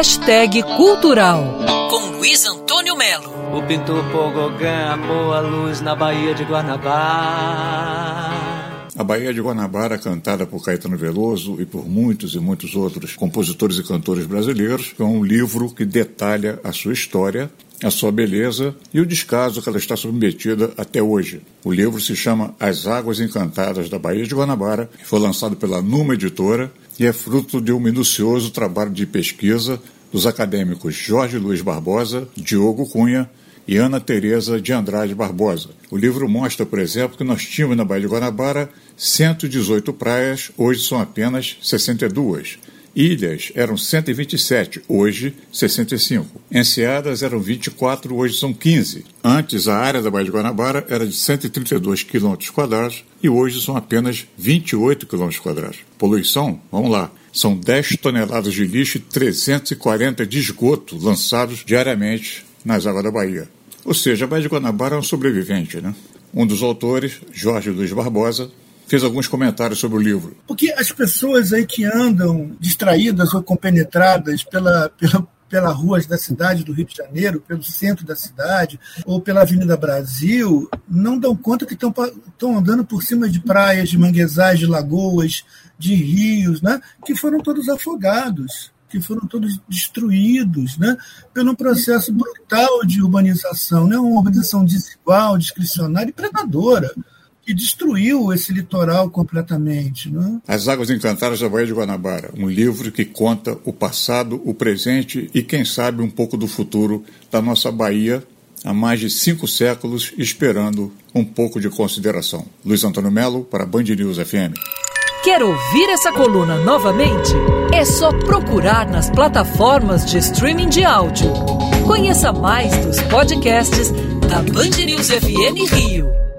Hashtag Cultural, com Luiz Antônio Melo. O pintor Pogogã amou a luz na Baía de Guanabara. A Baía de Guanabara, cantada por Caetano Veloso e por muitos e muitos outros compositores e cantores brasileiros, é um livro que detalha a sua história, a sua beleza e o descaso que ela está submetida até hoje. O livro se chama As Águas Encantadas da Baía de Guanabara, foi lançado pela Numa Editora e é fruto de um minucioso trabalho de pesquisa dos acadêmicos Jorge Luiz Barbosa, Diogo Cunha e Ana Teresa de Andrade Barbosa. O livro mostra, por exemplo, que nós tínhamos na Baía de Guanabara 118 praias, hoje são apenas 62. Ilhas eram 127, hoje 65. Enseadas eram 24, hoje são 15. Antes, a área da Baía de Guanabara era de 132 km quadrados e hoje são apenas 28 km quadrados. Poluição? Vamos lá. São 10 toneladas de lixo e 340 de esgoto lançados diariamente nas águas da Bahia. Ou seja, a Baía de Guanabara é um sobrevivente, né? Um dos autores, Jorge Luiz Barbosa, fez alguns comentários sobre o livro. Porque as pessoas aí que andam distraídas ou compenetradas pela, pela, pelas ruas da cidade do Rio de Janeiro, pelo centro da cidade, ou pela Avenida Brasil, não dão conta que estão andando por cima de praias, de manguezais, de lagoas, de rios, né, que foram todos afogados que foram todos destruídos né, pelo processo brutal de urbanização, né, uma urbanização desigual, discricionária e predadora, que destruiu esse litoral completamente. Né? As Águas Encantadas da Baía de Guanabara, um livro que conta o passado, o presente e, quem sabe, um pouco do futuro da nossa Bahia há mais de cinco séculos, esperando um pouco de consideração. Luiz Antônio Melo, para Band News FM. Quer ouvir essa coluna novamente? É só procurar nas plataformas de streaming de áudio. Conheça mais dos podcasts da Band News FM Rio.